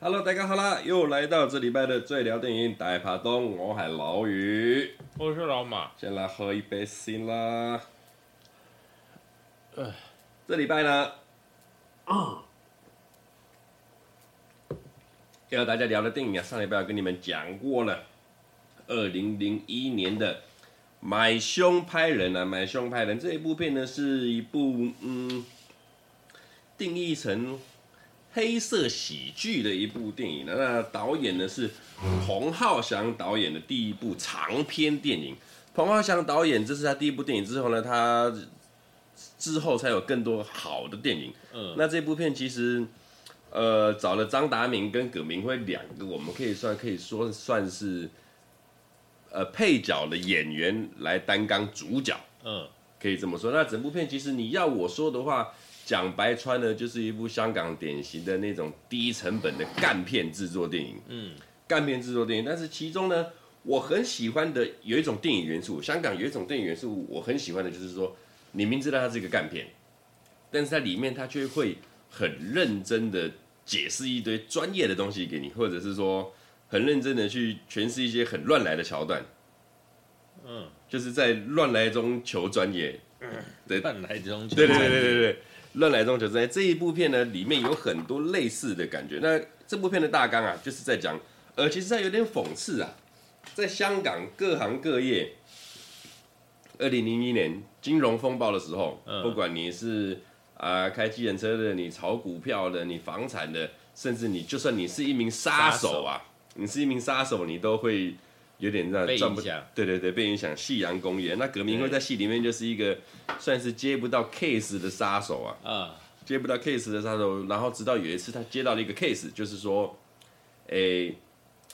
Hello，大家好啦，又来到这礼拜的最聊电影大趴东，我系老宇，我是老马。先来喝一杯先啦。唉这礼拜呢，要和大家聊的电影啊，上礼拜我跟你们讲过了，二零零一年的《买凶拍人》啊，《买凶拍人》这一部片呢，是一部嗯，定义成。黑色喜剧的一部电影，那导演呢是彭浩翔导演的第一部长篇电影。彭浩翔导演这是他第一部电影之后呢，他之后才有更多好的电影。嗯，那这部片其实呃找了张达明跟葛明辉两个，我们可以算可以说算是呃配角的演员来担纲主角。嗯，可以这么说。那整部片其实你要我说的话。讲白穿呢，就是一部香港典型的那种低成本的干片制作电影。嗯，干片制作电影，但是其中呢，我很喜欢的有一种电影元素，香港有一种电影元素，我很喜欢的就是说，你明知道它是一个干片，但是在里面它却会很认真的解释一堆专业的东西给你，或者是说很认真的去诠释一些很乱来的桥段。嗯，就是在乱来中求专业。嗯，对，乱来中求专业。对对对对对对。乱来中求专业这一部片呢，里面有很多类似的感觉。那这部片的大纲啊，就是在讲，呃，其实它有点讽刺啊，在香港各行各业，二零零一年金融风暴的时候，嗯、不管你是啊、呃、开计程车的，你炒股票的，你房产的，甚至你就算你是一名杀手啊，手你是一名杀手，你都会。有点这样赚不，对对对，被影响。夕阳公园，那葛明辉在戏里面就是一个算是接不到 case 的杀手啊，啊，接不到 case 的杀手。然后直到有一次他接到了一个 case，就是说，诶，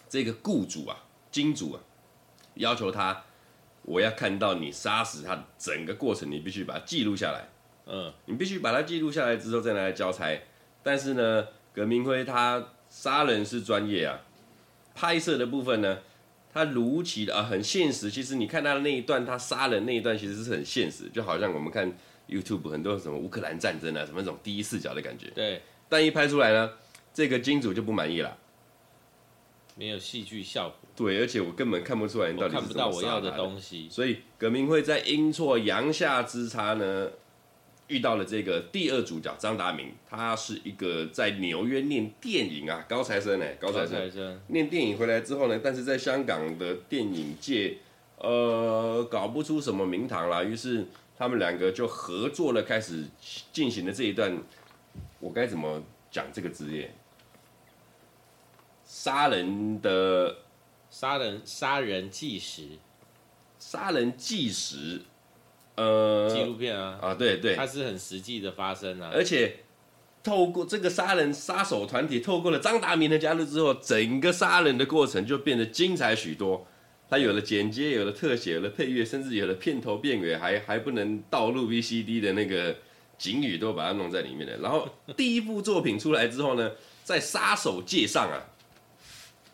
这个雇主啊，金主啊，要求他，我要看到你杀死他整个过程，你必须把它记录下来。嗯，你必须把它记录下来之后再拿来交差。但是呢，葛明辉他杀人是专业啊，拍摄的部分呢？他如期的啊，很现实。其实你看他的那一段，他杀人那一段其实是很现实，就好像我们看 YouTube 很多什么乌克兰战争啊，什么那种第一视角的感觉。对。但一拍出来呢，这个金主就不满意了，没有戏剧效果。对，而且我根本看不出来你到底是。看不到我要的东西。所以葛明辉在阴错阳下之差呢。遇到了这个第二主角张达明，他是一个在纽约念电影啊高材生哎，高材生，生念电影回来之后呢，但是在香港的电影界，呃，搞不出什么名堂啦，于是他们两个就合作了，开始进行了这一段，我该怎么讲这个职业？杀人的，杀人杀人纪实，杀人纪实。呃，纪录片啊，啊对对，它是很实际的发生啊，而且透过这个杀人杀手团体，透过了张达明的加入之后，整个杀人的过程就变得精彩许多。它有了剪接，有了特写，有了配乐，甚至有了片头片尾，还还不能盗录 VCD 的那个警语都把它弄在里面的。然后第一部作品出来之后呢，在杀手界上啊，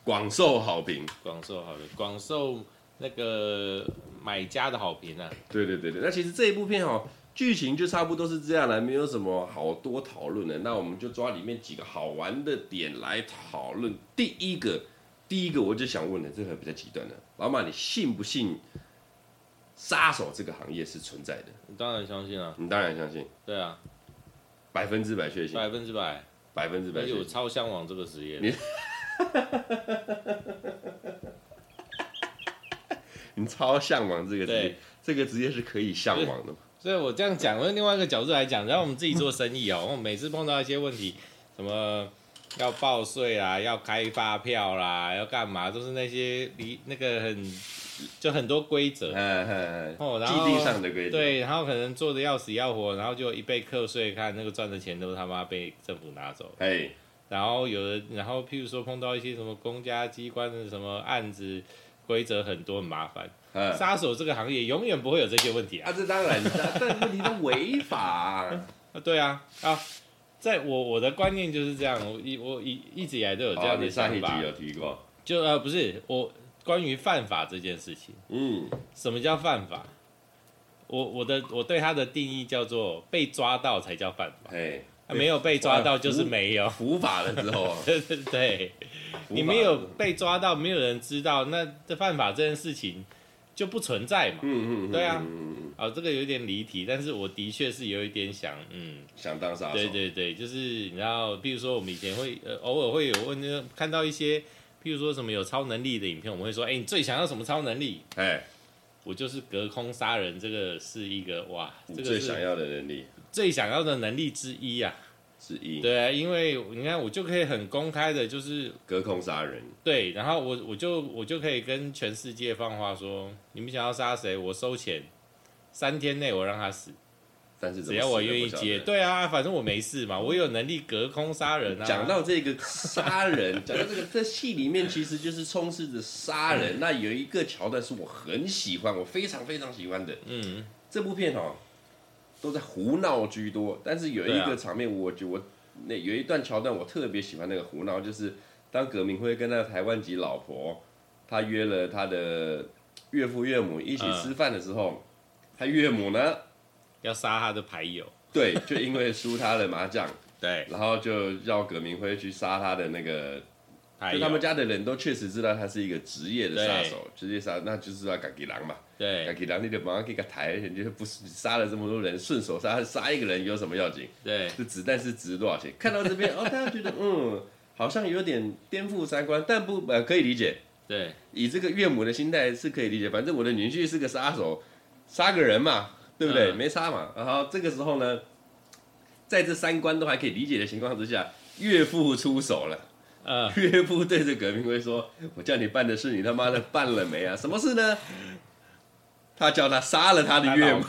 广受好评，广受好评，广受。那个买家的好评啊，对对对对，那其实这一部片哦，剧情就差不多是这样了，没有什么好多讨论的。那我们就抓里面几个好玩的点来讨论。第一个，第一个我就想问了，这个比较极端的，老马，你信不信杀手这个行业是存在的？你当然相信啊，你当然相信，对啊，百分之百确信，百分之百，百分之百，我超向往这个职业。你 你超向往这个职业，这个职业是可以向往的嘛？所以我这样讲，我用另外一个角度来讲，然后我们自己做生意哦，我每次碰到一些问题，什么要报税啦，要开发票啦，要干嘛，都是那些离那个很就很多规则，嗯嗯嗯，然后既定上的规则，对，然后可能做的要死要活，然后就一被课税，看那个赚的钱都他妈被政府拿走，哎然后有的，然后譬如说碰到一些什么公家机关的什么案子。规则很多很麻烦，杀、嗯、手这个行业永远不会有这些问题啊！啊，这当然，但问题是违法啊，啊！对啊，啊，在我我的观念就是这样，我一我一一直以来都有这样的想法。你上一集有提过，就呃不是我关于犯法这件事情，嗯，什么叫犯法？我我的我对他的定义叫做被抓到才叫犯法，哎，没有被抓到就是没有 伏法了之后，对对对，你没有被抓到，没有人知道，那这犯法这件事情就不存在嘛。嗯嗯，对啊，哦，这个有点离题，但是我的确是有一点想，嗯，想当杀手。对对对，就是你知道，比如说我们以前会呃偶尔会有问，看到一些，譬如说什么有超能力的影片，我们会说，哎，你最想要什么超能力？哎。我就是隔空杀人，这个是一个哇，这个最想要的能力，最想要的能力之一啊，之一。对啊，因为你看，我就可以很公开的，就是隔空杀人。对，然后我我就我就可以跟全世界放话说，你们想要杀谁，我收钱，三天内我让他死。但是只要我愿意接，对啊，反正我没事嘛，我有能力隔空杀人啊。讲到这个杀人，讲到这个，这戏里面其实就是充斥着杀人。那有一个桥段是我很喜欢，我非常非常喜欢的。嗯，这部片哦，都在胡闹居多，但是有一个场面，我觉得我那有一段桥段我特别喜欢，那个胡闹就是当葛明辉跟那个台湾籍老婆，他约了他的岳父岳母一起吃饭的时候，他岳母呢？要杀他的牌友，对，就因为输他的麻将，对，然后就让葛明辉去杀他的那个，就他们家的人都确实知道他是一个职业的杀手，职业杀，那就是要赶给狼嘛，对，赶给狼，你就马上给个台，你就不是杀了这么多人，顺手杀杀一个人有什么要紧？对，这子弹是值多少钱？看到这边哦，大家觉得嗯，好像有点颠覆三观，但不呃可以理解，对，以这个岳母的心态是可以理解，反正我的女婿是个杀手，杀个人嘛。对不对？嗯、没杀嘛。然后这个时候呢，在这三观都还可以理解的情况之下，岳父出手了。呃、岳父对着葛明辉说：“我叫你办的事，你他妈的办了没啊？什么事呢？他叫他杀了他的岳母。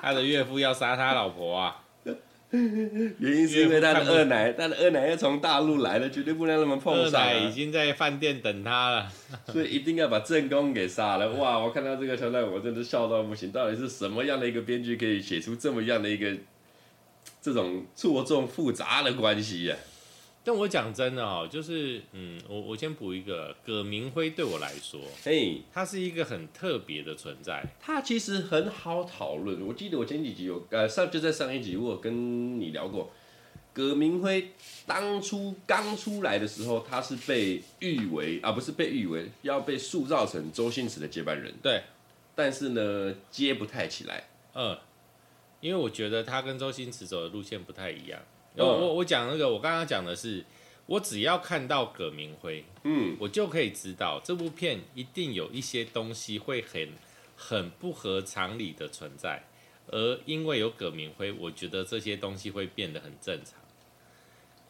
他 的岳父要杀他老婆啊。”原因是因为他的二奶，他的二奶要从大陆来了，绝对不能让他们碰上、啊。二奶已经在饭店等他了，所以一定要把正宫给杀了。哇！我看到这个桥段，我真的笑到不行。到底是什么样的一个编剧可以写出这么样的一个这种错综复杂的关系呀、啊？但我讲真的哦，就是嗯，我我先补一个，葛明辉对我来说，嘿，他是一个很特别的存在。他其实很好讨论。我记得我前几集有呃上就在上一集我有跟你聊过，葛明辉当初刚出来的时候，他是被誉为啊不是被誉为要被塑造成周星驰的接班人。对，但是呢接不太起来。嗯，因为我觉得他跟周星驰走的路线不太一样。我我我讲那个，我刚刚讲的是，我只要看到葛明辉，嗯，我就可以知道这部片一定有一些东西会很很不合常理的存在，而因为有葛明辉，我觉得这些东西会变得很正常。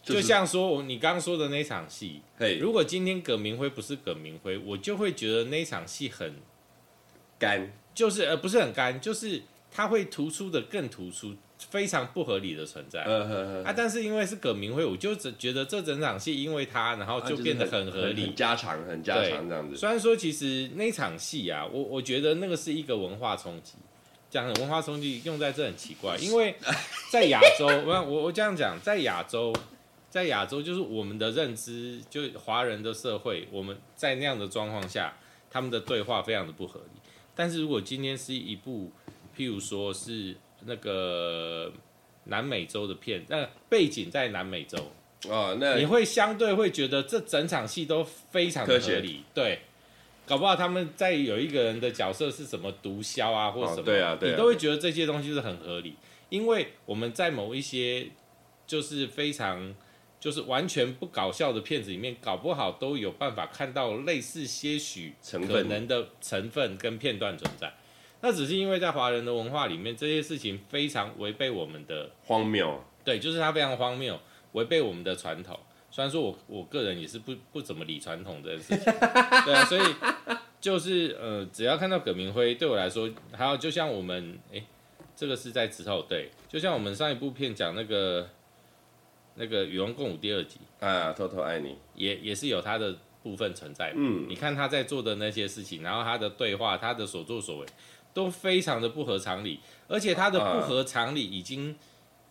就像说我你刚刚说的那场戏，如果今天葛明辉不是葛明辉，我就会觉得那场戏很干，就是呃不是很干，就是它会突出的更突出。非常不合理的存在，嗯嗯啊！但是因为是葛明辉，我就只觉得这整场戏因为他，然后就变得很合理，加长，很加长这样子。虽然说其实那场戏啊，我我觉得那个是一个文化冲击，讲文化冲击用在这很奇怪，因为在亚洲，我我我这样讲，在亚洲，在亚洲就是我们的认知，就华人的社会，我们在那样的状况下，他们的对话非常的不合理。但是如果今天是一部，譬如说是。那个南美洲的片，那背景在南美洲。哦，那你会相对会觉得这整场戏都非常的合理，对，搞不好他们在有一个人的角色是什么毒枭啊，或什么，哦、对啊，对啊，你都会觉得这些东西是很合理，因为我们在某一些就是非常就是完全不搞笑的片子里面，搞不好都有办法看到类似些许可能的成分跟片段存在。那只是因为在华人的文化里面，这些事情非常违背我们的荒谬。对，就是它非常荒谬，违背我们的传统。虽然说我我个人也是不不怎么理传统这件事情，对啊，所以就是呃，只要看到葛明辉，对我来说，还有就像我们哎，这个是在之后对，就像我们上一部片讲那个那个《与龙共舞》第二集啊，偷偷爱你，也也是有他的部分存在。嗯，你看他在做的那些事情，然后他的对话，他的所作所为。都非常的不合常理，而且他的不合常理已经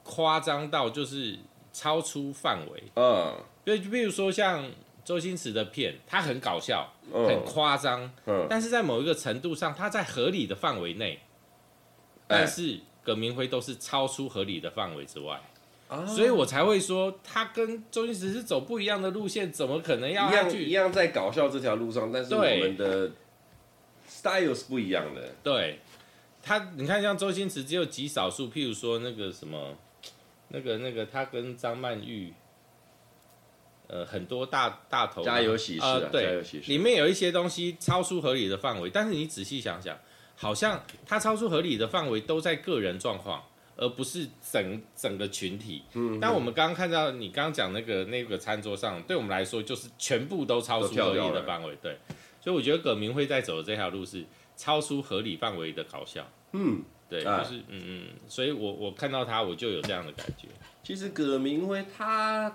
夸张到就是超出范围。嗯，就比如说像周星驰的片，他很搞笑，嗯、很夸张，嗯，但是在某一个程度上，他在合理的范围内，但是葛明辉都是超出合理的范围之外。所以我才会说，他跟周星驰是走不一样的路线，怎么可能要一样一样在搞笑这条路上？但是我们的 style 是不一样的。对，他你看，像周星驰只有极少数，譬如说那个什么，那个那个他跟张曼玉，呃，很多大大头家有喜事啊，对，家有喜事，里面有一些东西超出合理的范围，但是你仔细想想，好像他超出合理的范围都在个人状况。而不是整整个群体。嗯，但我们刚刚看到你刚刚讲那个那个餐桌上，对我们来说就是全部都超出合理的范围。对，所以我觉得葛明辉在走的这条路是超出合理范围的搞笑。嗯，对，就是嗯嗯，所以我我看到他我就有这样的感觉。其实葛明辉他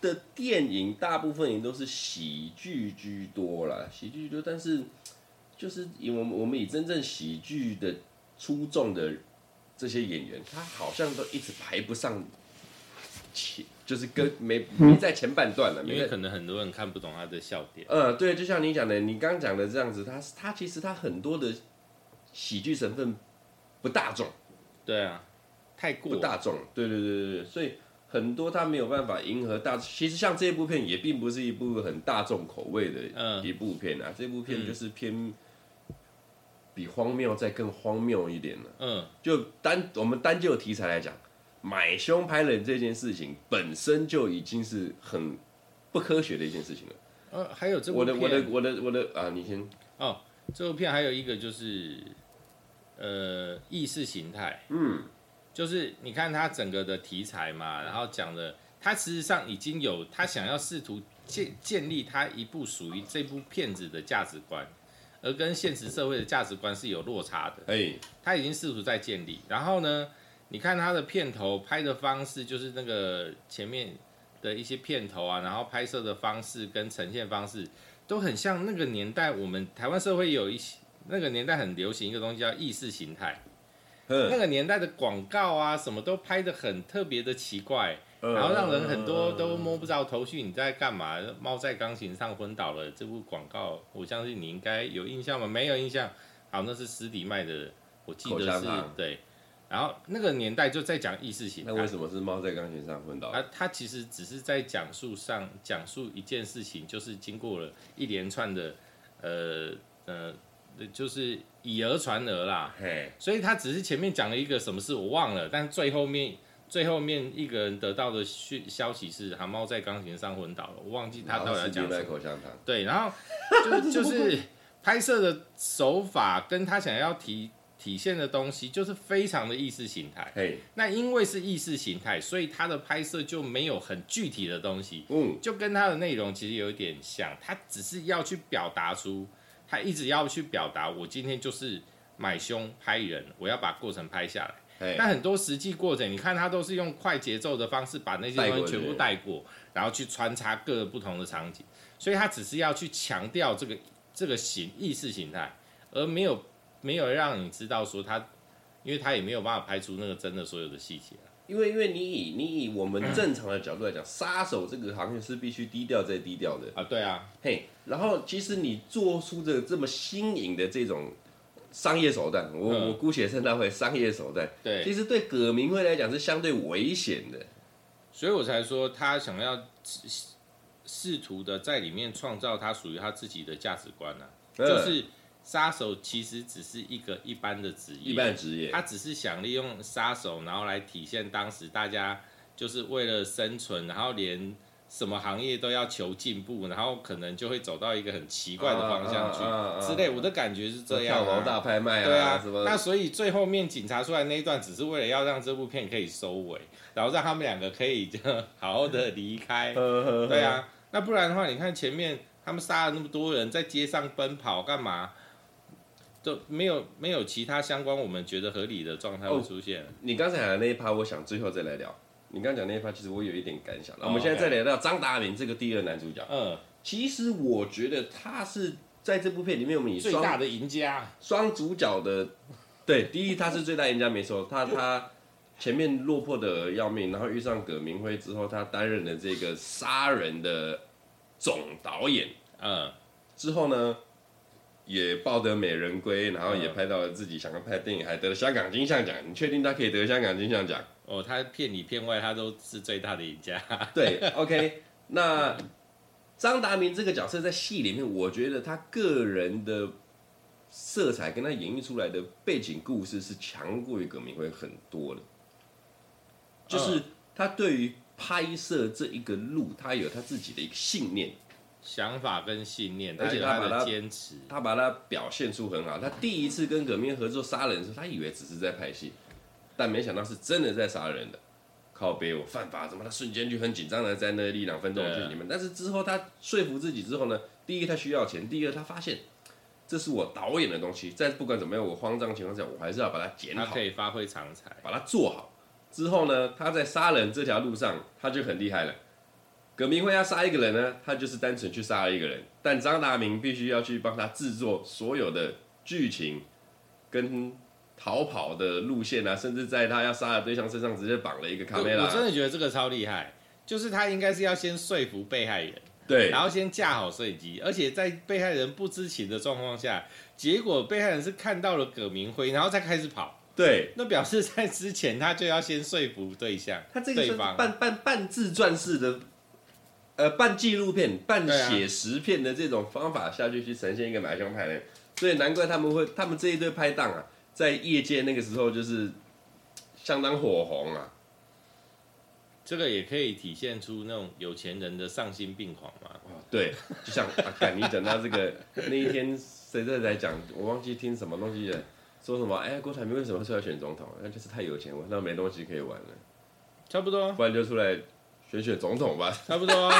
的电影大部分也都是喜剧居多啦，喜剧居多，但是就是以我们我们以真正喜剧的出众的。这些演员，他好像都一直排不上前，就是跟没没在前半段了，因为可能很多人看不懂他的笑点。嗯，对，就像你讲的，你刚讲的这样子，他他其实他很多的喜剧成分不大众。对啊，太过不大众。对对对对对，所以很多他没有办法迎合大。其实像这部片也并不是一部很大众口味的一部片啊，嗯、这部片就是偏。比荒谬再更荒谬一点了。嗯，就单我们单就题材来讲，买凶拍人这件事情本身就已经是很不科学的一件事情了。呃，还有这部我的我的我的我的啊，你先。哦，这部片还有一个就是，呃，意识形态。嗯，就是你看它整个的题材嘛，然后讲的，他实际上已经有他想要试图建建立他一部属于这部片子的价值观。而跟现实社会的价值观是有落差的，哎，他已经试图在建立。然后呢，你看它的片头拍的方式，就是那个前面的一些片头啊，然后拍摄的方式跟呈现方式，都很像那个年代我们台湾社会有一些那个年代很流行一个东西叫意识形态，那个年代的广告啊，什么都拍的很特别的奇怪。然后让人很多都摸不着头绪，你在干嘛？猫在钢琴上昏倒了。这部广告，我相信你应该有印象吗？没有印象。好，那是司迪麦的，我记得是对。然后那个年代就在讲意识形态。那为什么是猫在钢琴上昏倒？啊，他其实只是在讲述上讲述一件事情，就是经过了一连串的呃呃，就是以讹传讹啦。嘿，所以他只是前面讲了一个什么事我忘了，但最后面。最后面一个人得到的讯消息是，蛤猫在钢琴上昏倒了。我忘记他到底要讲什么。对，然后就就是拍摄的手法跟他想要体体现的东西，就是非常的意识形态。那因为是意识形态，所以它的拍摄就没有很具体的东西。嗯，就跟它的内容其实有一点像，它只是要去表达出，它一直要去表达，我今天就是买凶拍人，我要把过程拍下来。那很多实际过程，你看他都是用快节奏的方式把那些东西全部带过，然后去穿插各个不同的场景，所以他只是要去强调这个这个形意识形态，而没有没有让你知道说他，因为他也没有办法拍出那个真的所有的细节。因为因为你以你以我们正常的角度来讲，杀手这个行业是必须低调再低调的啊，对啊，嘿，然后其实你做出这这么新颖的这种。商业手段，我、嗯、我姑且称它为商业手段。对，其实对葛明辉来讲是相对危险的，所以我才说他想要试图的在里面创造他属于他自己的价值观呢、啊。嗯、就是杀手其实只是一个一般的职业，一般职业，他只是想利用杀手，然后来体现当时大家就是为了生存，然后连。什么行业都要求进步，然后可能就会走到一个很奇怪的方向去之类。我的感觉是这样、啊。跳楼大拍卖啊，对啊。那所以最后面警察出来那一段，只是为了要让这部片可以收尾，然后让他们两个可以就好好的离开。对啊。那不然的话，你看前面他们杀了那么多人，在街上奔跑干嘛？都没有没有其他相关我们觉得合理的状态会出现。哦、你刚才讲的那一趴，我想最后再来聊。你刚讲那一趴，其实我有一点感想。那我们现在再聊到张达明这个第二男主角。嗯，其实我觉得他是在这部片里面我们以最大的赢家，双主角的。对，第一他是最大赢家没错，他 他前面落魄的要命，然后遇上葛明辉之后，他担任了这个杀人的总导演，嗯，之后呢，也抱得美人归，然后也拍到了自己想要拍的电影，还得了香港金像奖。你确定他可以得香港金像奖？哦，他片里片外他都是最大的赢家。对，OK，那张达明这个角色在戏里面，我觉得他个人的色彩跟他演绎出来的背景故事是强过于葛明辉很多的。就是他对于拍摄这一个路，他有他自己的一个信念、想法跟信念，而且他把他坚持，他把他表现出很好。他第一次跟葛明合作杀人的时候，他以为只是在拍戏，但没想到是真的在杀人的。靠北，我犯法怎么？他瞬间就很紧张的在那里两分钟剧里面。但是之后他说服自己之后呢，第一他需要钱，第二他发现这是我导演的东西，在不管怎么样，我慌张情况下，我还是要把它剪好，他可以发挥长才，把它做好。之后呢，他在杀人这条路上，他就很厉害了。葛明辉要杀一个人呢，他就是单纯去杀了一个人，但张达明必须要去帮他制作所有的剧情跟逃跑的路线啊，甚至在他要杀的对象身上直接绑了一个卡梅拉。我真的觉得这个超厉害，就是他应该是要先说服被害人，对，然后先架好摄影机，而且在被害人不知情的状况下，结果被害人是看到了葛明辉，然后再开始跑。对，那表示在之前他就要先说服对象，他这个是半半半自传式的，呃，半纪录片、半写实片的这种方法下去去呈现一个买凶派人，所以难怪他们会，他们这一对拍档啊，在业界那个时候就是相当火红啊。这个也可以体现出那种有钱人的丧心病狂嘛。对，就像阿干、啊、你讲到这个那一天谁在在讲，我忘记听什么东西了。说什么？哎，郭台铭为什么出来选总统？那就是太有钱，我那没东西可以玩了。差不多，不然就出来选选总统吧。差不多，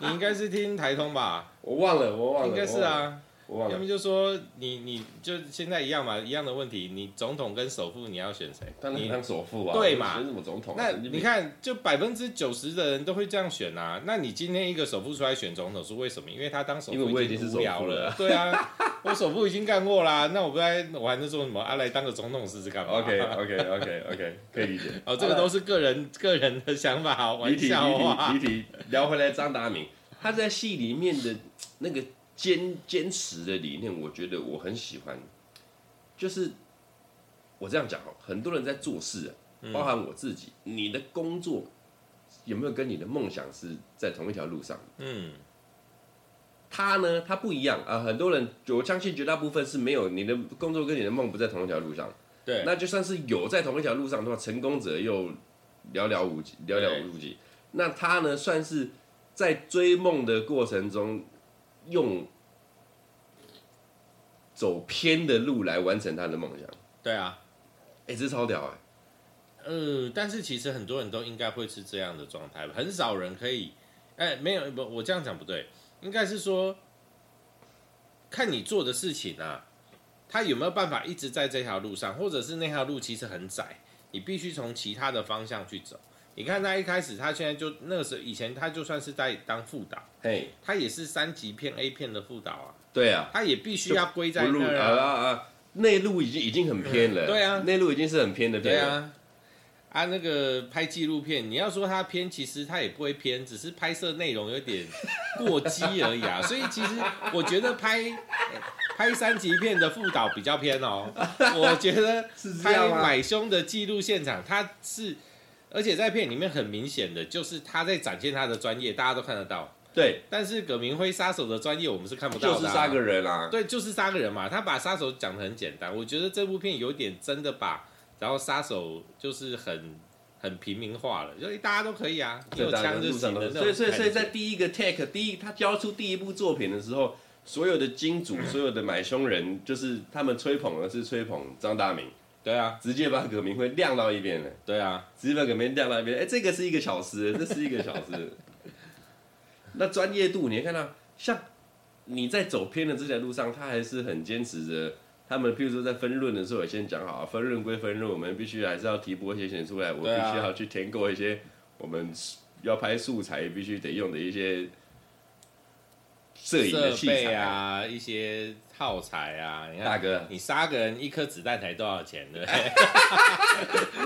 你应该是听台通吧？我忘了，我忘了，应该是啊。要么就说你，你就现在一样嘛，一样的问题。你总统跟首富，你要选谁？当然当首富啊。对嘛？选什么总统？那你看，就百分之九十的人都会这样选啊。那你今天一个首富出来选总统是为什么？因为他当首富已经无聊了。对啊，我首富已经干过啦，那我不来，我还能做什么？啊，来当个总统试试看嘛？OK OK OK OK，可以理解。哦，这个都是个人个人的想法，玩笑话。离题离题，聊回来，张达明他在戏里面的那个。坚坚持的理念，我觉得我很喜欢。就是我这样讲哦，很多人在做事啊，包含我自己，你的工作有没有跟你的梦想是在同一条路上？嗯，他呢，他不一样啊。很多人，我相信绝大部分是没有你的工作跟你的梦不在同一条路上。对，那就算是有在同一条路上的话，成功者又寥寥无几，寥寥无几。那他呢，算是在追梦的过程中。用走偏的路来完成他的梦想。对啊，哎、欸，这超屌哎、欸。呃，但是其实很多人都应该会是这样的状态吧，很少人可以。哎、欸，没有不，我这样讲不对，应该是说，看你做的事情啊，他有没有办法一直在这条路上，或者是那条路其实很窄，你必须从其他的方向去走。你看他一开始，他现在就那个时候以前他就算是在当副导，嘿，他也是三级片 A 片的副导啊。对啊，他也必须要归在那啊啊啊！内陆已经已经很偏了。对啊，内陆已经是很偏的片了。对啊，啊那个拍纪录片，你要说他偏，其实他也不会偏，只是拍摄内容有点过激而已啊。所以其实我觉得拍拍三级片的副导比较偏哦。我觉得 拍买凶的记录现场，他是。而且在片里面很明显的就是他在展现他的专业，大家都看得到。对，但是葛明辉杀手的专业我们是看不到的。就是杀个人啊。对，就是杀个人嘛。他把杀手讲的很简单，我觉得这部片有点真的把，然后杀手就是很很平民化了，所以大家都可以啊，有枪就行了。所以所以所以在第一个 take 第一他交出第一部作品的时候，所有的金主、所有的买凶人，就是他们吹捧的是吹捧张大明。对啊，直接把葛明辉晾到一边了。对啊，直接把葛明辉晾到一边。哎，这个是一个巧思，这是一个巧思。那专业度，你会看到，像你在走偏的这条路上，他还是很坚持着。他们譬如说在分论的时候，我先讲好，分论归分论，我们必须还是要提拨一些钱出来，我必须要去填购一些我们要拍素材必须得用的一些摄影的器材设备啊，一些耗材啊。你看，大哥，你杀个人一颗子弹才多少钱？对不对？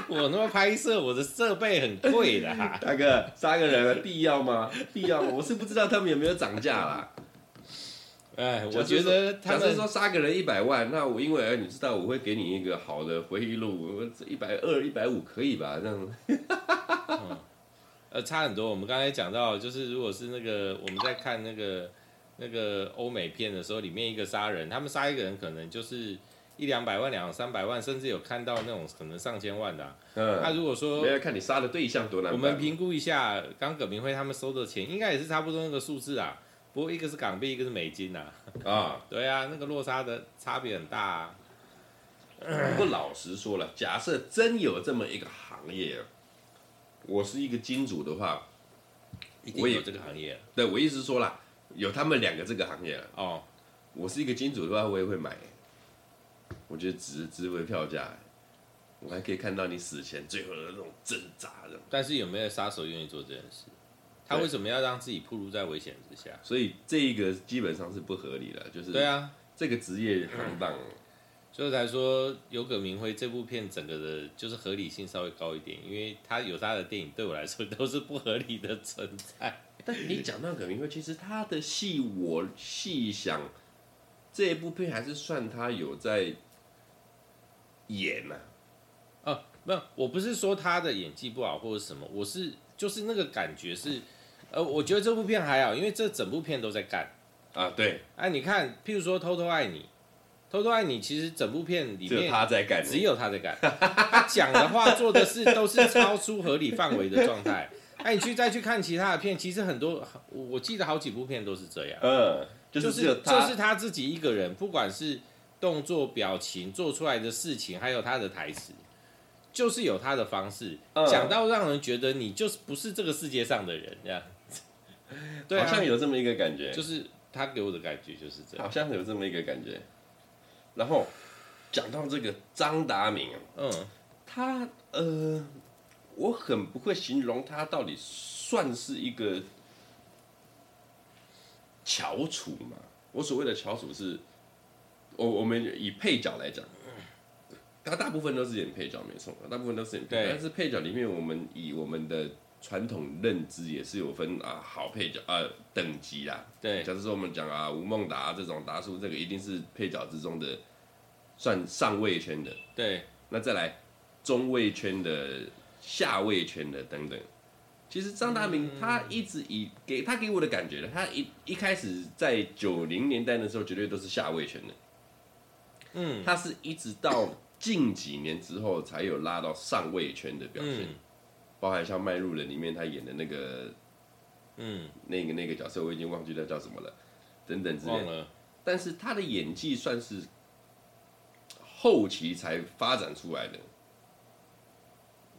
我那么拍摄，我的设备很贵的、啊。大哥，杀个人必要吗？必要吗？我是不知道他们有没有涨价啦。哎，我觉得他们，说杀个人一百万，那我因为你知道我会给你一个好的回忆录，我一百二、一百五可以吧？这样。嗯呃，差很多。我们刚才讲到，就是如果是那个我们在看那个那个欧美片的时候，里面一个杀人，他们杀一个人可能就是一两百万、两三百万，甚至有看到那种可能上千万的、啊。嗯，那如果说，没有看你杀的对象多难。我们评估一下，刚葛明辉他们收的钱，应该也是差不多那个数字啊。不过一个是港币，一个是美金呐。啊，对啊，那个落差的差别很大啊。不过老实说了，假设真有这么一个行业。我是一个金主的话，我也有这个行业。对，我意思是说啦，有他们两个这个行业了哦。我是一个金主的话，我也会买。我觉得值值回票价，我还可以看到你死前最后的那种挣扎的。但是有没有杀手愿意做这件事？他为什么要让自己暴露在危险之下？所以这一个基本上是不合理的，就是对啊，这个职业行当。嗯所以才说有葛明辉这部片整个的，就是合理性稍微高一点，因为他有他的电影，对我来说都是不合理的存在。但你讲到葛明辉，其实他的戏我细想，这一部片还是算他有在演呐、啊。没有，我不是说他的演技不好或者什么，我是就是那个感觉是，呃，我觉得这部片还好，因为这整部片都在干啊。对，哎、啊，你看，譬如说《偷偷爱你》。偷偷爱你，其实整部片里面他在干，只有他在干。他讲的话、做的事都是超出合理范围的状态。哎，你去再去看其他的片，其实很多，我记得好几部片都是这样。嗯，就是就是他自己一个人，不管是动作、表情、做出来的事情，还有他的台词，就是有他的方式讲到让人觉得你就是不是这个世界上的人这样。对，好像有这么一个感觉，就是他给我的感觉就是这样，好像有这么一个感觉。然后讲到这个张达明啊，嗯，他呃，我很不会形容他到底算是一个翘楚嘛？我所谓的翘楚是，我我们以配角来讲，他大部分都是演配角没错，大部分都是演配角，但是配角里面，我们以我们的传统认知也是有分啊，好配角啊等级啦。对，假如说我们讲啊，吴孟达这种达叔，这个一定是配角之中的算上位圈的。对，那再来中位圈的、下位圈的等等。其实张达明他一直以给他给我的感觉，他一一开始在九零年代的时候，绝对都是下位圈的。嗯，他是一直到近几年之后，才有拉到上位圈的表现。嗯包含像《卖入人》里面他演的那个，嗯，那个那个角色我已经忘记他叫什么了，等等之类的。但是他的演技算是后期才发展出来的。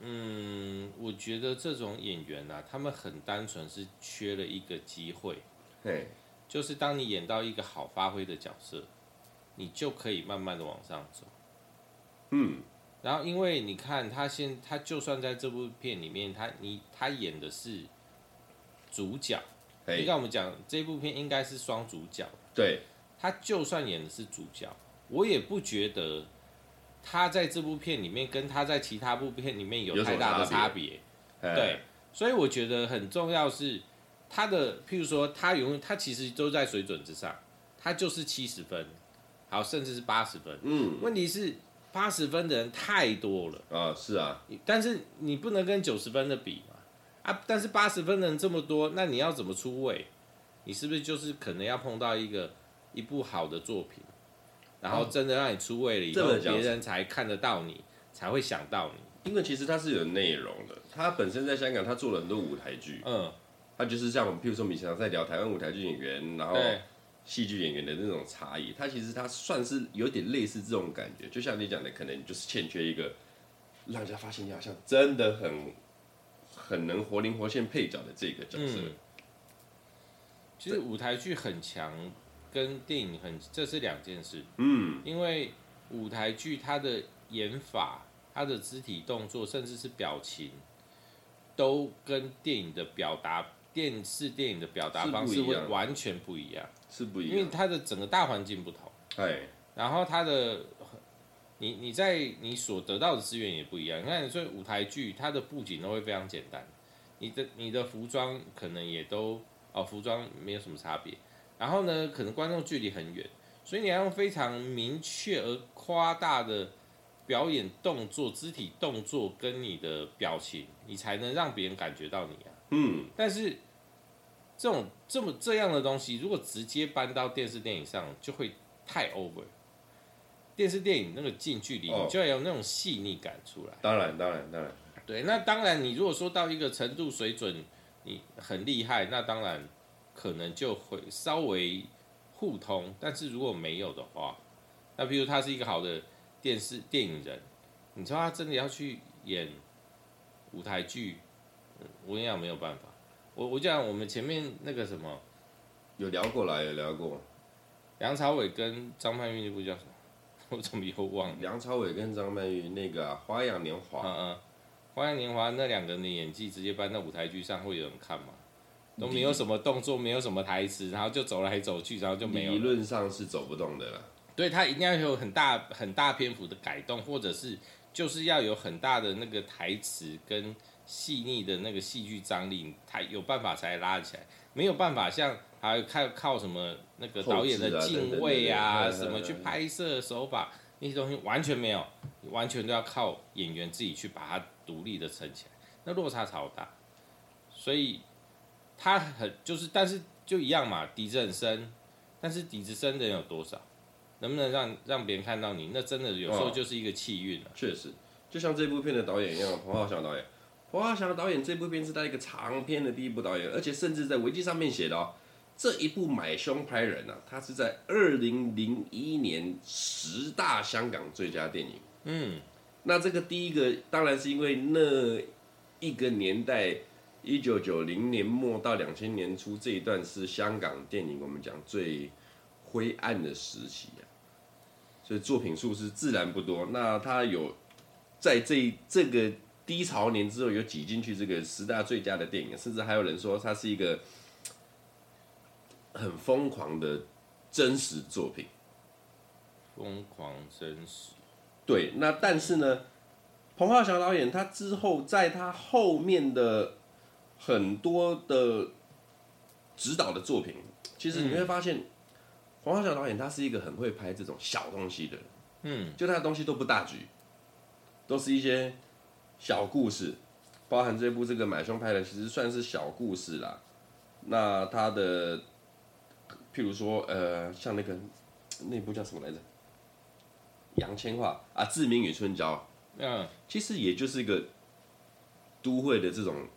嗯，我觉得这种演员啊，他们很单纯是缺了一个机会。对，就是当你演到一个好发挥的角色，你就可以慢慢的往上走。嗯。然后，因为你看他现他就算在这部片里面，他你他演的是主角，你看我们讲这部片应该是双主角，对，他就算演的是主角，我也不觉得他在这部片里面跟他在其他部片里面有太大的差别，对，所以我觉得很重要是他的，譬如说他永远他其实都在水准之上，他就是七十分，好，甚至是八十分，嗯，问题是。八十分的人太多了。啊，是啊，但是你不能跟九十分的比嘛，啊，但是八十分的人这么多，那你要怎么出位？你是不是就是可能要碰到一个一部好的作品，然后真的让你出位了以后，别人才看得到你，才会想到你。因为其实它是有内容的，他本身在香港他做了很多舞台剧，嗯，他就是像我们，譬如说我们以前在聊台湾舞台剧演员，然后。戏剧演员的那种差异，他其实他算是有点类似这种感觉，就像你讲的，可能就是欠缺一个让人家发现你好像真的很很能活灵活现配角的这个角色。嗯、其实舞台剧很强，跟电影很这是两件事。嗯，因为舞台剧它的演法、它的肢体动作，甚至是表情，都跟电影的表达电视电影的表达方式会完全不一样，是不一样，因为它的整个大环境不同，哎，然后它的你你在你所得到的资源也不一样。你看，所以舞台剧它的布景都会非常简单，你的你的服装可能也都哦，服装没有什么差别，然后呢，可能观众距离很远，所以你要用非常明确而夸大的。表演动作、肢体动作跟你的表情，你才能让别人感觉到你啊。嗯。但是这种这么这样的东西，如果直接搬到电视电影上，就会太 over。电视电影那个近距离，你就要有那种细腻感出来。当然，当然，当然。对，那当然，你如果说到一个程度水准，你很厉害，那当然可能就会稍微互通。但是如果没有的话，那比如他是一个好的。电视电影人，你说他真的要去演舞台剧，我跟你讲没有办法。我我讲我们前面那个什么，有聊过来，有聊过。梁朝伟跟张曼玉那部叫什么？我怎么又忘了？梁朝伟跟张曼玉那个、啊《花样年华》。嗯嗯，《花样年华》那两个人的演技直接搬到舞台剧上，会有人看吗？都没有什么动作，没有什么台词，然后就走来走去，然后就没有。理论上是走不动的了。对，他一定要有很大很大篇幅的改动，或者是就是要有很大的那个台词跟细腻的那个戏剧张力，才有办法才拉起来。没有办法像还靠靠什么那个导演的敬畏啊，什么去拍摄手法那些东西完全没有，完全都要靠演员自己去把它独立的撑起来，那落差超大。所以他很就是，但是就一样嘛，底子很深，但是底子深的人有多少？能不能让让别人看到你？那真的有时候就是一个气运了。确实，就像这部片的导演一样，彭浩翔导演。彭浩翔导演这部片是他一个长篇的第一部导演，而且甚至在维基上面写的哦，这一部《买凶拍人》啊，他是在二零零一年十大香港最佳电影。嗯，那这个第一个当然是因为那一个年代，一九九零年末到两千年初这一段是香港电影我们讲最灰暗的时期啊。所以作品数是自然不多。那他有在这这个低潮年之后，有挤进去这个十大最佳的电影，甚至还有人说他是一个很疯狂的真实作品。疯狂真实。对，那但是呢，彭浩翔导演他之后在他后面的很多的指导的作品，其实你会发现。黄浩翔导演他是一个很会拍这种小东西的人，嗯，就他的东西都不大局，都是一些小故事，包含这部这个买凶拍的其实算是小故事啦。那他的，譬如说呃，像那个那部叫什么来着？杨千嬅。啊，《志明与春娇》，嗯，其实也就是一个都会的这种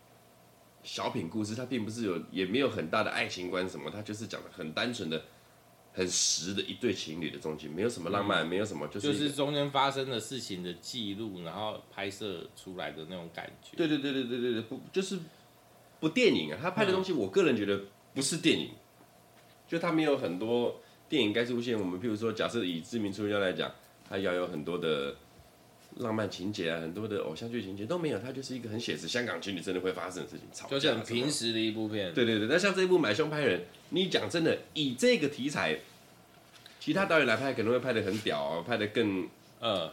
小品故事，它并不是有，也没有很大的爱情观什么，它就是讲的很单纯的。很实的一对情侣的东西，没有什么浪漫，没有什么，就是就是中间发生的事情的记录，然后拍摄出来的那种感觉。对对对对对对对，不就是不电影啊？他拍的东西，我个人觉得不是电影，就他没有很多电影该出现。我们譬如说，假设以知名出家来讲，他要有很多的浪漫情节啊，很多的偶像剧情节都没有，它就是一个很写实香港情侣真的会发生的事情，吵架就是很平时的一部片。对对对，那像这一部《买凶拍人》，你讲真的，以这个题材。其他导演来拍可能会拍的很屌哦，拍的更呃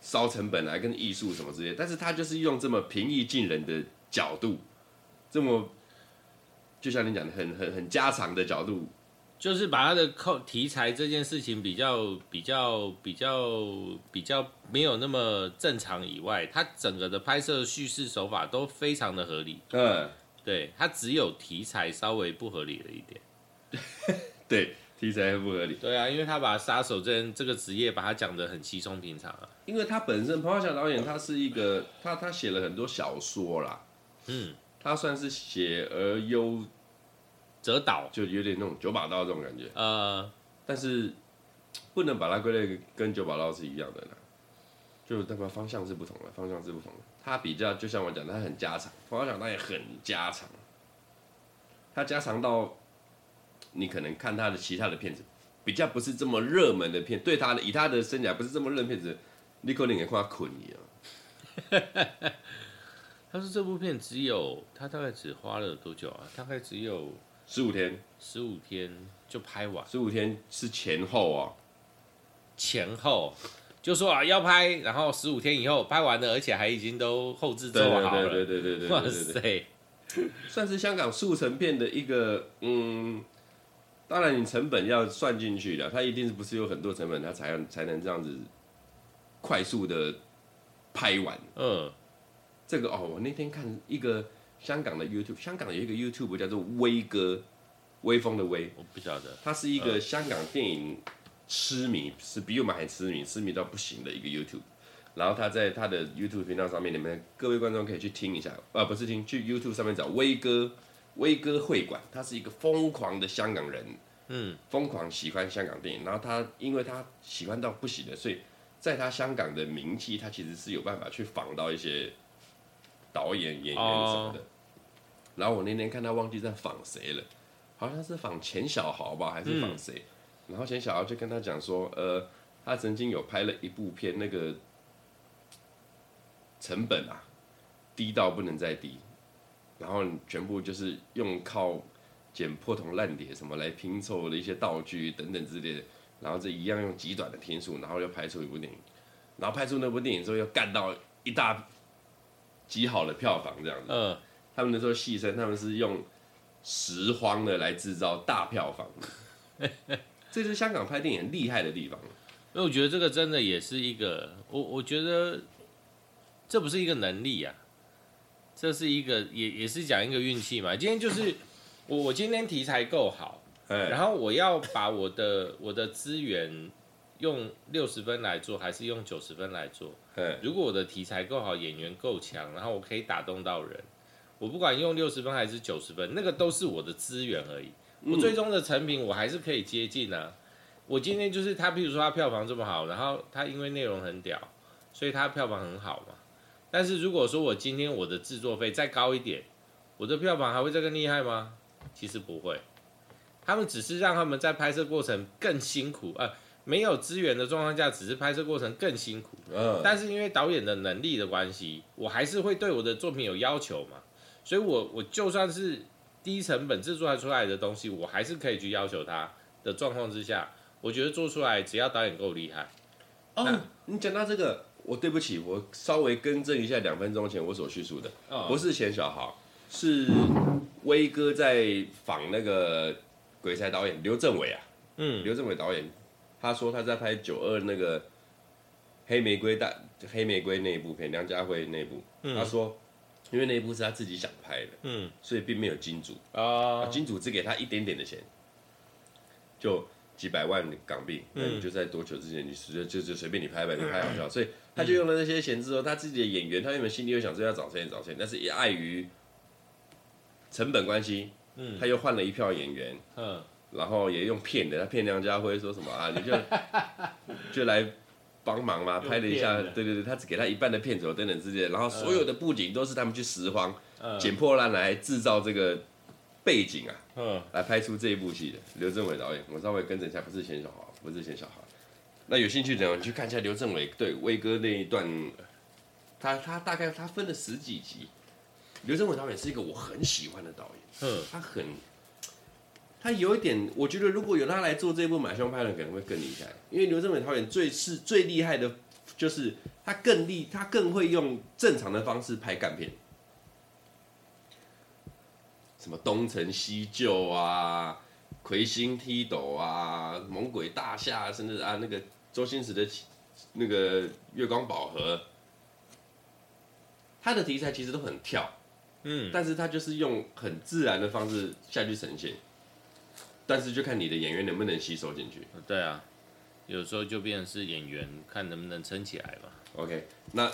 烧成本来跟艺术什么之类，但是他就是用这么平易近人的角度，这么就像你讲的很很很家常的角度，就是把他的扣题材这件事情比较比较比较比较没有那么正常以外，他整个的拍摄叙事手法都非常的合理。嗯，对，他只有题材稍微不合理了一点。对。题材不合理。对啊，因为他把杀手这这个职业把它讲得很稀松平常啊。因为他本身彭浩翔导演他是一个，他他写了很多小说啦，嗯，他算是写而优则导，就有点那种九把刀这种感觉。呃，但是不能把它归类跟九把刀是一样的啦，就代表方向是不同的，方向是不同的。它比较就像我讲的，他很家常，彭浩翔导演很家常，它家常到。你可能看他的其他的片子，比较不是这么热门的片，对他的以他的生涯不是这么热门片子，你可能也看他困一样。他说这部片只有他大概只花了多久啊？大概只有十五天，十五天就拍完。十五天是前后啊，前后就说啊要拍，然后十五天以后拍完了，而且还已经都后置做好了。对对对对对对，哇塞，算是香港速成片的一个嗯，当然你成本要算进去的，它一定是不是有很多成本，它才才能这样子快速的拍完。嗯。这个哦，我那天看一个香港的 YouTube，香港有一个 YouTube 叫做威哥，威风的威，我不晓得，他是一个香港电影痴迷，是比我们还痴迷，痴迷到不行的一个 YouTube。然后他在他的 YouTube 频道上面，你们各位观众可以去听一下，啊，不是听，去 YouTube 上面找威哥，威哥会馆，他是一个疯狂的香港人，嗯，疯狂喜欢香港电影，然后他因为他喜欢到不行的，所以在他香港的名气，他其实是有办法去仿到一些。导演、演员什么的，oh. 然后我那天看他忘记在仿谁了，好像是仿钱小豪吧，还是仿谁？嗯、然后钱小豪就跟他讲说，呃，他曾经有拍了一部片，那个成本啊低到不能再低，然后全部就是用靠捡破铜烂铁什么来拼凑的一些道具等等之类的，然后这一样用极短的天数，然后又拍出一部电影，然后拍出那部电影之后又干到一大。极好的票房这样子，嗯，他们那时候戏称他们是用拾荒的来制造大票房，这是香港拍电影很厉害的地方。因为我觉得这个真的也是一个，我我觉得这不是一个能力啊，这是一个也也是讲一个运气嘛。今天就是我我今天题材够好，然后我要把我的我的资源。用六十分来做，还是用九十分来做？如果我的题材够好，演员够强，然后我可以打动到人，我不管用六十分还是九十分，那个都是我的资源而已。我最终的成品，我还是可以接近啊。我今天就是他，比如说他票房这么好，然后他因为内容很屌，所以他票房很好嘛。但是如果说我今天我的制作费再高一点，我的票房还会再更厉害吗？其实不会，他们只是让他们在拍摄过程更辛苦啊。呃没有资源的状况下，只是拍摄过程更辛苦。嗯，但是因为导演的能力的关系，我还是会对我的作品有要求嘛。所以我我就算是低成本制作出来的东西，我还是可以去要求他的状况之下，我觉得做出来只要导演够厉害。哦，你讲到这个，我对不起，我稍微更正一下两分钟前我所叙述的，哦、不是钱小豪，是威哥在访那个鬼才导演刘镇伟啊。嗯，刘镇伟导演。他说他在拍九二那个黑玫瑰大黑玫瑰那一部片，梁家辉那一部。嗯、他说，因为那一部是他自己想拍的，嗯，所以并没有金主啊，金主只给他一点点的钱，就几百万港币。嗯，你就在多久之前，你随就就随便你拍吧，你拍好笑。所以他就用了那些钱之后，他自己的演员，他原本心里又想说要找钱找钱，但是也碍于成本关系，嗯，他又换了一票演员，嗯。然后也用骗的，他骗梁家辉说什么啊？你就 就来帮忙嘛，拍了一下，对对对，他只给他一半的片酬等等之类的。然后所有的布景都是他们去拾荒、捡破烂来制造这个背景啊，嗯，来拍出这一部戏的。刘镇伟导演，我稍微更正一下，不是钱小豪，不是钱小豪。那有兴趣的人去看一下刘镇伟对威哥那一段，他他大概他分了十几集。刘镇伟导演是一个我很喜欢的导演，嗯，他很。他有一点，我觉得如果有他来做这部《买凶拍人》，可能会更厉害。因为刘镇伟导演最是最厉害的，就是他更厉，他更会用正常的方式拍干片，什么东成西就啊、魁星踢斗啊、猛鬼大厦，甚至啊那个周星驰的那个月光宝盒，他的题材其实都很跳，嗯，但是他就是用很自然的方式下去呈现。但是就看你的演员能不能吸收进去。对啊，有时候就变成是演员看能不能撑起来嘛。OK，那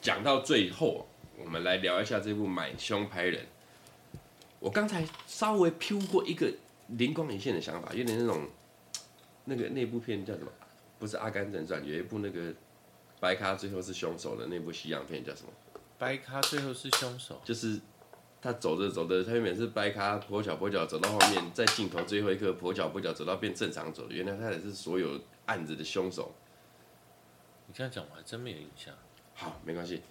讲到最后，我们来聊一下这部《买凶拍人》。我刚才稍微飘过一个灵光一现的想法，有点那种那个那部片叫什么？不是《阿甘正传》，有一部那个白咖最后是凶手的那部西洋片叫什么？白咖最后是凶手，就是。他走着走着，他原本是掰咖跛脚跛脚走到后面，在镜头最后一刻跛脚跛脚走到变正常走的，原来他也是所有案子的凶手。你这样讲我还真没有印象。好，没关系。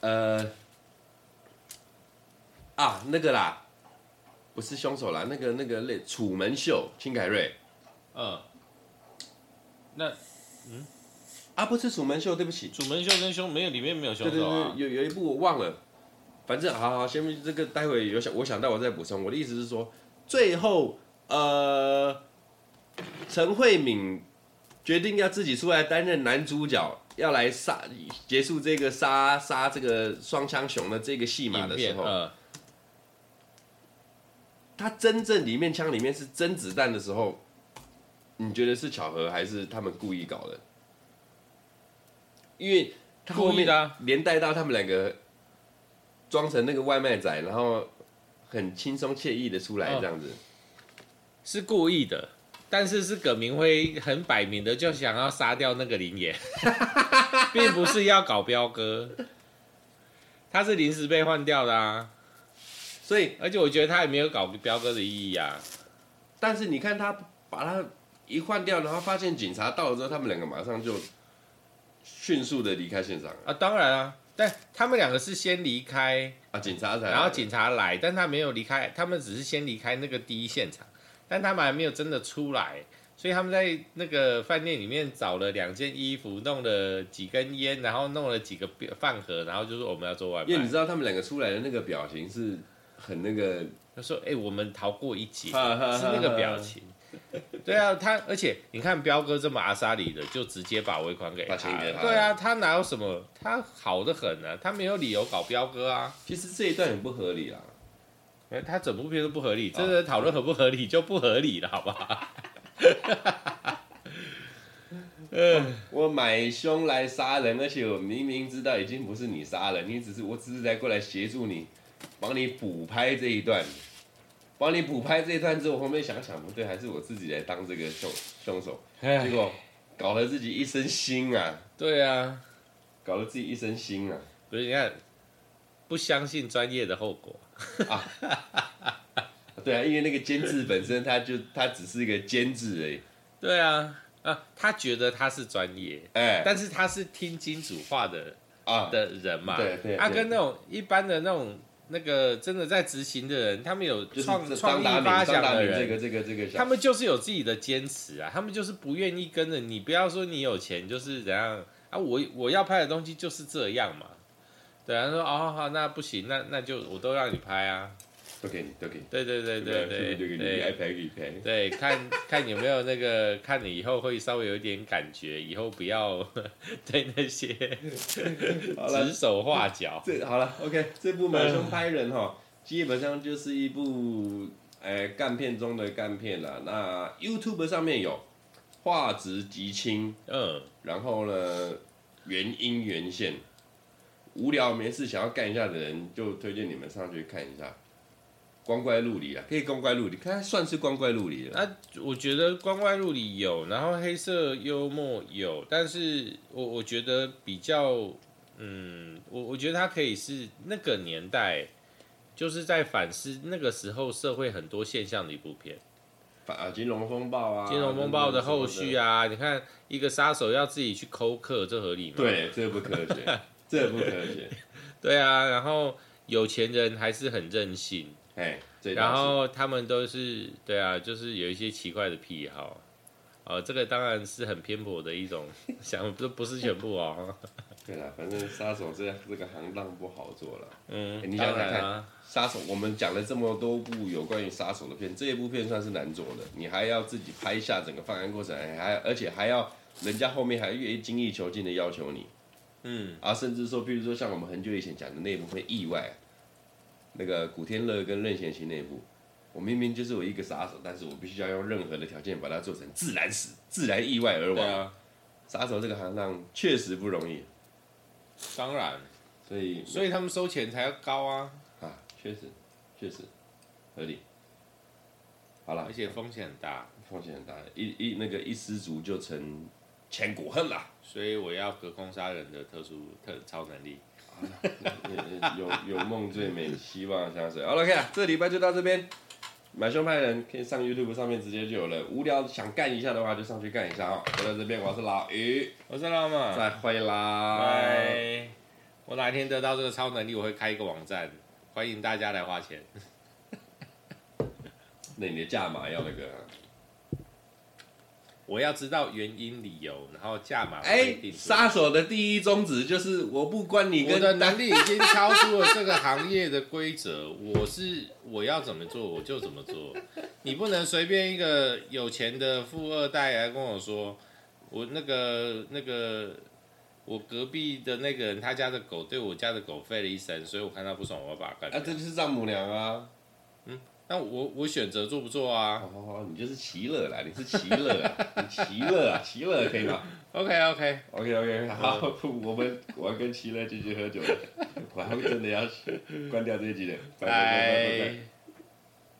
呃，啊，那个啦，不是凶手啦，那个那个类楚门秀，金凯瑞，嗯，那嗯啊，不是楚门秀，对不起，楚门秀跟凶没有里面没有凶手啊，对对对，有有一部我忘了，反正好好，先这个待会有想我想到我再补充。我的意思是说，最后呃，陈慧敏决定要自己出来担任男主角，要来杀结束这个杀杀这个双枪熊的这个戏码的时候，嗯，他真正里面枪里面是真子弹的时候，你觉得是巧合还是他们故意搞的？因为他后面连带到他们两个装成那个外卖仔，然后很轻松惬意的出来这样子，是故意的，但是是葛明辉很摆明的就想要杀掉那个林野，并不是要搞彪哥，他是临时被换掉的啊，所以而且我觉得他也没有搞彪哥的意义啊，但是你看他把他一换掉，然后发现警察到了之后，他们两个马上就。迅速的离开现场啊！当然啊，但他们两个是先离开啊，警察才，然后警察来，但他没有离开，他们只是先离开那个第一现场，但他们还没有真的出来，所以他们在那个饭店里面找了两件衣服，弄了几根烟，然后弄了几个饭盒，然后就说我们要做外卖。因为你知道他们两个出来的那个表情是很那个，他说：“哎、欸，我们逃过一劫。”是那个表情。对啊，他而且你看彪哥这么阿莎里的，就直接把尾款给对啊，他哪有什么？他好的很啊，他没有理由搞彪哥啊。其实这一段很不合理啦。哎，他整部片都不合理，真的讨论合不合理就不合理了，好不好？嗯，我买凶来杀人，而且我明明知道已经不是你杀人，你只是我只是在过来协助你，帮你补拍这一段。帮你补拍这一段之后，我后面想想不对，还是我自己来当这个凶凶手，结果搞了自己一身腥啊！对啊，搞了自己一身腥啊！不是你看，不相信专业的后果啊！对啊，因为那个监制本身他就他只是一个监制而已。对啊，啊，他觉得他是专业，哎，但是他是听金主话的啊的人嘛，对对，他跟那种一般的那种。那个真的在执行的人，他们有创创意发想的人，这个这个这个，他们就是有自己的坚持啊，他们就是不愿意跟着你。不要说你有钱就是怎样啊，我我要拍的东西就是这样嘛。对啊，说哦好，那不行，那那就我都让你拍啊。都给你，都给你。对对对对对对，你爱拍你拍。对，看 看有没有那个，看你以后会稍微有一点感觉，以后不要 对那些 指手画脚。这好了，OK，这部《买凶拍人》哈，基本上就是一部哎干片中的干片了。那 YouTube 上面有画质极轻，嗯，然后呢原音原线，无聊没事想要干一下的人，就推荐你们上去看一下。光怪陆离啊，可以光怪陆离，看算是光怪陆离了。啊，我觉得光怪陆离有，然后黑色幽默有，但是我我觉得比较，嗯，我我觉得它可以是那个年代，就是在反思那个时候社会很多现象的一部片。啊，金融风暴啊，金融风暴的后续啊，你看一个杀手要自己去抠客，这合理吗？对，这不科学，这不科学。对啊，然后有钱人还是很任性。哎，然后他们都是对啊，就是有一些奇怪的癖好，哦，这个当然是很偏颇的一种 想，不不是全部哦。对了，反正杀手这这个行当不好做了。嗯，你想想看，杀手我们讲了这么多部有关于杀手的片，这一部片算是难做的，你还要自己拍下整个犯案过程，还而且还要人家后面还越精益求精的要求你。嗯，啊，甚至说，比如说像我们很久以前讲的那部分意外。那个古天乐跟任贤齐那一部，我明明就是我一个杀手，但是我必须要用任何的条件把它做成自然死、自然意外而亡。啊，杀手这个行当确实不容易。当然，所以所以他们收钱才要高啊。啊，确实，确实合理。好了，而且风险很大，风险很大，一一那个一失足就成千古恨了。所以我要隔空杀人的特殊特超能力。有有梦最美，希望相随。，OK 啊，这礼拜就到这边。买凶拍人可以上 YouTube 上面直接就有了。无聊想干一下的话，就上去干一下啊。我在这边，我是老于，我是老马，再会啦。拜。我哪一天得到这个超能力，我会开一个网站，欢迎大家来花钱。那你的价码要那个、我要知道原因理由，然后价码。哎，杀手的第一宗旨就是我不关你跟。我的能力已经超出了这个行业的规则，我是我要怎么做我就怎么做，你不能随便一个有钱的富二代来跟我说，我那个那个我隔壁的那个人他家的狗对我家的狗吠了一声，所以我看他不爽，我要把他干掉。啊，这就是丈母娘啊。那我我选择做不做啊？哦，你就是奇乐啦，你是奇乐啊，你奇乐啊，奇乐可以吗？OK OK OK OK，好，我们我要跟奇乐继续喝酒了，我还会真的要关掉这一集的，拜拜拜拜拜拜。